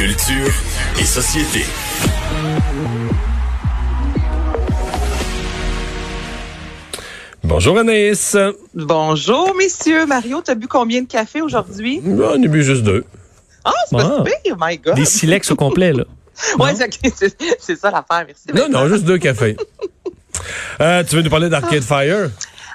Culture et société. Bonjour Anaïs. Bonjour, messieurs. Mario, t'as bu combien de café aujourd'hui? On a bu juste deux. Ah, c'est pas Ah. si pire, my God. Des silex au complet, là. Ouais, c'est ok, c'est- c'est ça l'affaire, merci. Non, non, juste deux cafés. Euh, tu veux nous parler d'Arcade Fire?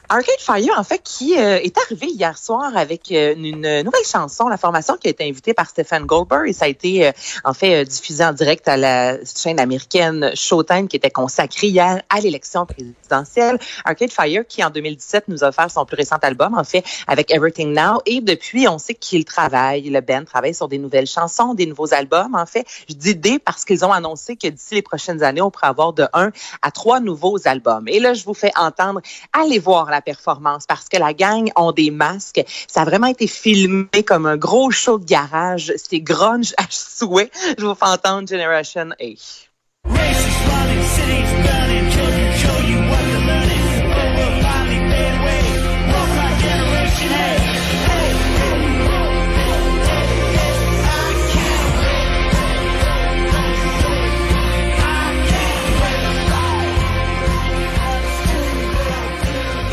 Arcade Fire, en fait, qui euh, est arrivé hier soir avec euh, une nouvelle chanson, la formation qui a été invitée par Stephen Goldberg et ça a été, euh, en fait, diffusé en direct à la chaîne américaine Showtime qui était consacrée hier à l'élection présidentielle. Arcade Fire, qui en 2017 nous a offert son plus récent album, en fait, avec Everything Now. Et depuis, on sait qu'il travaille, le band travaille sur des nouvelles chansons, des nouveaux albums. En fait, je dis des parce qu'ils ont annoncé que d'ici les prochaines années, on pourrait avoir de un à trois nouveaux albums. Et là, je vous fais entendre, allez voir performance parce que la gang ont des masques. Ça a vraiment été filmé comme un gros show de garage. C'est grunge à souhait. Je vous fais entendre Generation A.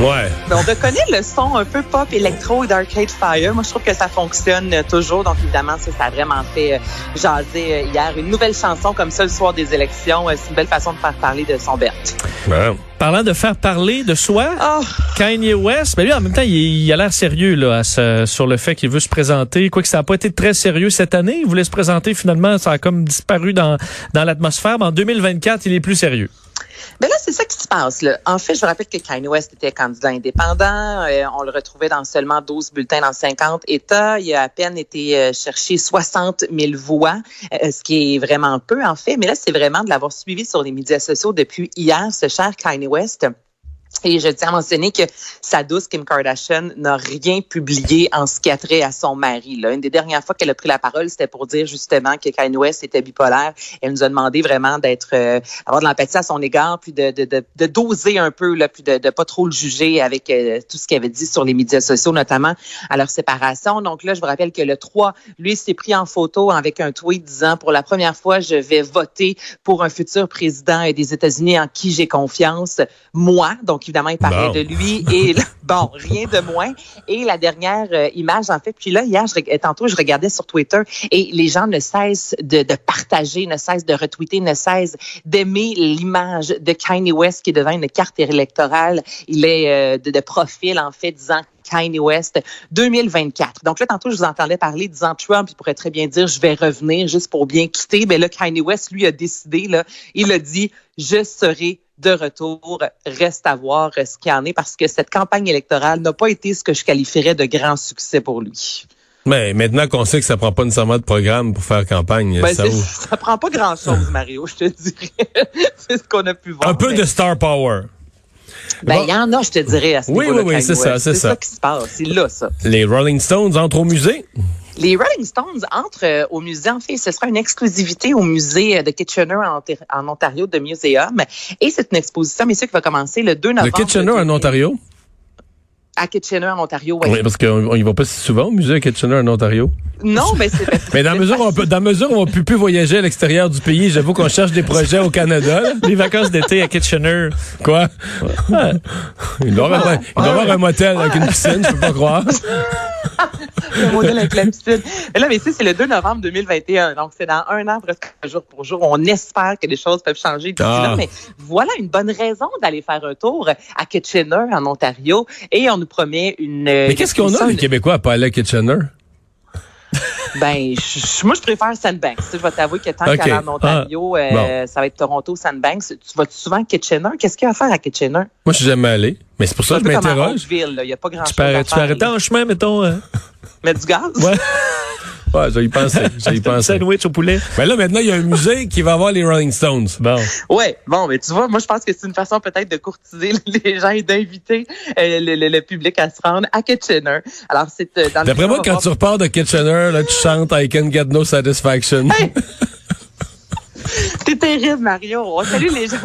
Ouais. Mais on reconnaît le son un peu pop électro d'Arcade Fire. Moi, je trouve que ça fonctionne euh, toujours. Donc, évidemment, ça, ça a vraiment fait euh, jaser euh, hier. Une nouvelle chanson comme ça le soir des élections, c'est une belle façon de faire parler de son. Bon. Parlant de faire parler de soi, Oh, Kanye West, mais lui, en même temps, il, il a l'air sérieux là, à ce- sur le fait qu'il veut se présenter. Quoique ça n'a pas été très sérieux cette année. Il voulait se présenter, finalement, ça a comme disparu dans, dans l'atmosphère. Mais en 2024, il est plus sérieux. Ben là, c'est ça En fait, je vous rappelle que Kanye West était candidat indépendant. Euh, on le retrouvait dans seulement 12 bulletins dans 50 États. Il a à peine été euh, chercher 60 000 voix, euh, ce qui est vraiment peu, en fait. Mais là, c'est vraiment de l'avoir suivi sur les médias sociaux depuis hier, ce cher Kanye West. Et je tiens à mentionner que sa douce Kim Kardashian n'a rien publié en ce qui a trait à son mari. Là. Une des dernières fois qu'elle a pris la parole, c'était pour dire justement que Kanye West était bipolaire. Elle nous a demandé vraiment d'être, euh, avoir de l'empathie à son égard, puis de, de, de, de doser un peu, là, puis de, de pas trop le juger avec euh, tout ce qu'il avait dit sur les médias sociaux, notamment à leur séparation. Donc là, je vous rappelle que le 3, lui, s'est pris en photo avec un tweet disant pour la première fois, je vais voter pour un futur président des États-Unis en qui j'ai confiance, moi. Donc évidemment, il parlait Bon. de lui et bon, rien de moins. Et la dernière euh, image, en fait, puis là, hier, je, tantôt, je regardais sur Twitter et les gens ne cessent de, de partager, ne cessent de retweeter, ne cessent d'aimer l'image de Kanye West qui devient une carte électorale. Il est euh, de, de profil, en fait, disant Kanye West 2024. Donc là, tantôt, je vous entendais parler disant Trump, il pourrait très bien dire je vais revenir juste pour bien quitter. Mais là, Kanye West, lui, a décidé, là, il a dit je serai de retour. Reste à voir euh, ce qu'il y en est parce que cette campagne électorale n'a pas été ce que je qualifierais de grand succès pour lui. Mais maintenant qu'on sait que ça prend pas nécessairement de programme pour faire campagne, Ben, ça c'est- ouvre. ça prend pas grand-chose, Mario, je te dirais. c'est ce qu'on a pu voir. Un peu mais- de star power. Ben, Bon. il y en a, je te dirais, à ce Oui, oui, oui, c'est ça, c'est C'est ça. ça qui se passe. C'est là, ça. Les Rolling Stones entrent au musée. Les Rolling Stones entrent euh, au musée. En fait, ce sera une exclusivité au musée de Kitchener en, Ontar- en Ontario de Museum. Et c'est une exposition, messieurs, qui va commencer le 2 Le novembre. Kitchener en Ontario? À Kitchener, en Ontario, oui. Oui, parce qu'on on y va pas si souvent au musée à Kitchener en Ontario. Non, mais c'est... Mais dans la mesure où on peut, dans mesure où on peut plus voyager à l'extérieur du pays, j'avoue qu'on cherche des projets au Canada. là. Les vacances d'été à Kitchener. Quoi? Il doit y avoir, un- il doit y avoir un motel avec une piscine, je peux pas croire. le modèle avec la piscine. Mais là, mais ici, c'est le 2 novembre 2021. Donc, c'est dans un an, presque jour pour jour. On espère que les choses peuvent changer d'ici Ah. là. Mais voilà une bonne raison d'aller faire un tour à Kitchener, en Ontario. Et on nous promet une... Mais qu'est-ce qu'on a, les Québécois, à pas aller à Kitchener? Ben, je- moi, je préfère Sandbanks. Je vais t'avouer que tant Ok. qu'à en Ontario, euh, Bon. ça va être Toronto, Sandbanks. Tu vas souvent à Kitchener? Qu'est-ce qu'il y a à faire à Kitchener? Moi, je suis jamais allé. Mais c'est pour ça que je m'interroge. Oakville, là. Il n'y a pas Tu grand-chose peux, arrêter en chemin, mettons, euh, Mettre du gaz? Ouais. Ouais, j'ai y pensé. J'ai pensé. sandwich au poulet. Mais là, maintenant, il y a un musée qui va avoir les Rolling Stones. Bon. Ouais, bon, mais tu vois, moi, je pense que c'est une façon peut-être de courtiser les gens et d'inviter euh, le, le- le public à se rendre à Kitchener. Alors, c'est euh, dans le D'après moi, quand tu repars de Kitchener, là, tu chantes I can get no satisfaction. T'es terrible, Mario. On salue les gens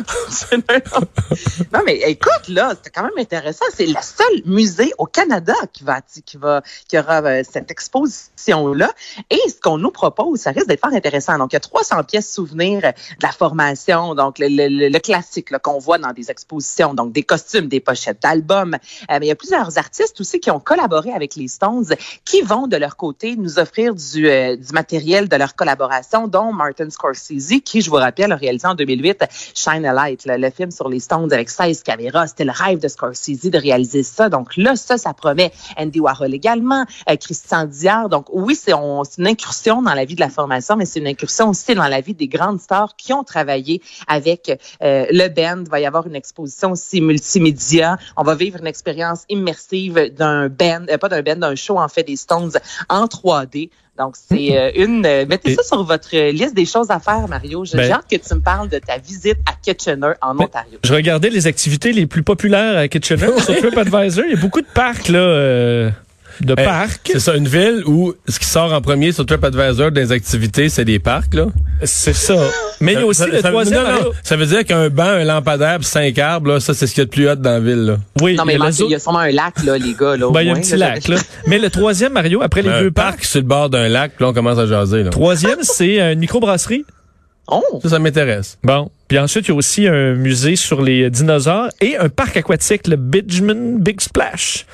Non, mais écoute, là, c'est quand même intéressant. C'est le seul musée au Canada qui va, qui va, qui aura euh, cette exposition-là. Et ce qu'on nous propose, ça risque d'être fort intéressant. Donc, il y a 300 pièces souvenirs de la formation. Donc, le, le, le classique qu'on voit dans des expositions. Donc, des costumes, des pochettes d'albums. Euh, mais il y a plusieurs artistes aussi qui ont collaboré avec les Stones qui vont, de leur côté, nous offrir du, euh, du matériel de leur collaboration, dont Martin Scorsese, qui, je vous rappelle, a réalisé en 2008 Shine a Light, le, le film sur les Stones avec 16 caméras. C'était le rêve de Scorsese de réaliser ça. Donc là, ça, ça promet. Andy Warhol également, euh, Christian Dior. Donc oui, c'est une incursion dans la vie de la formation, mais c'est une incursion aussi dans la vie des grandes stars qui ont travaillé avec euh, le band. Il va y avoir une exposition aussi multimédia. On va vivre une expérience immersive d'un band, euh, pas d'un band, d'un show en fait des Stones en 3D. Donc, c'est euh, une. euh, mettez Et- ça sur votre euh, liste des choses à faire, Mario. J'ai Ben- hâte que tu me parles de ta visite à Kitchener, en Ben, Ontario. Je regardais les activités les plus populaires à Kitchener sur TripAdvisor. Il y a beaucoup de parcs, là, euh, de Eh, parcs. C'est ça, une ville où ce qui sort en premier sur TripAdvisor des activités, c'est des parcs, là. C'est ça. Mais il y a aussi Ça- le ça- troisième. non, non, Mario. ça veut dire qu'un banc, un lampadaire, puis cinq arbres, là, ça, c'est ce qu'il y a de plus hot dans la ville, là. Oui, Non, mais il y a il, y a sûrement un lac, là, les gars. Là, Ben, il y a un petit là. lac, là. Mais le troisième, Mario, après les un deux parc parcs. sur le bord d'un lac, là, on commence à jaser, là. Troisième, c'est une microbrasserie. Oh! Ça, ça m'intéresse. Bon. Puis ensuite, il y a aussi un musée sur les dinosaures et un parc aquatique, le Bidgeman Big Splash.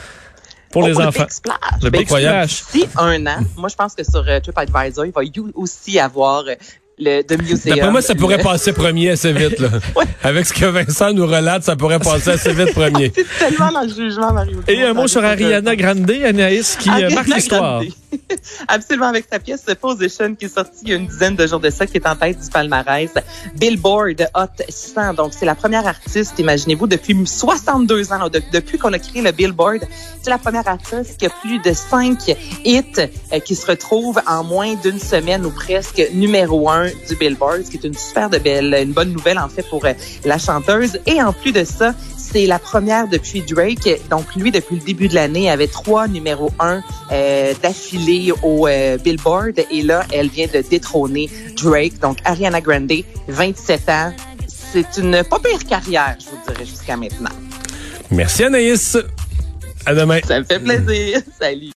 Pour Oh, les le enfants. Big Splash. Le Big. Splash. D'ici un an, moi, je pense que sur euh, TripAdvisor, il va y aussi avoir euh, le The Museum. D'après moi, ça pourrait Le- passer premier assez vite, là. Ouais. Avec ce que Vincent nous relate, ça pourrait passer assez vite premier. C'est tellement dans le jugement, Mario. Et un mot sur Ariana Grande, Anaïs, qui euh, Ariana marque l'histoire. Absolument, avec sa pièce Position qui est sortie il y a une dizaine de jours de ça, qui est en tête du palmarès. Billboard Hot 100. Donc, c'est la première artiste, imaginez-vous, depuis 62 ans, de- depuis qu'on a créé le Billboard. C'est la première artiste qui a plus de 5 hits euh, qui se retrouvent en moins d'une semaine ou presque numéro un du Billboard, ce qui est une super de belle, une bonne nouvelle en fait pour euh, la chanteuse. Et en plus de ça, c'est la première depuis Drake. Donc lui, depuis le début de l'année, avait trois numéros un euh, d'affilée au euh, Billboard. Et là, elle vient de détrôner Drake. Donc Ariana Grande, 27 ans. C'est une pas pire carrière, je vous dirais, jusqu'à maintenant. Merci, Anaïs. À demain. Ça me fait plaisir. Salut.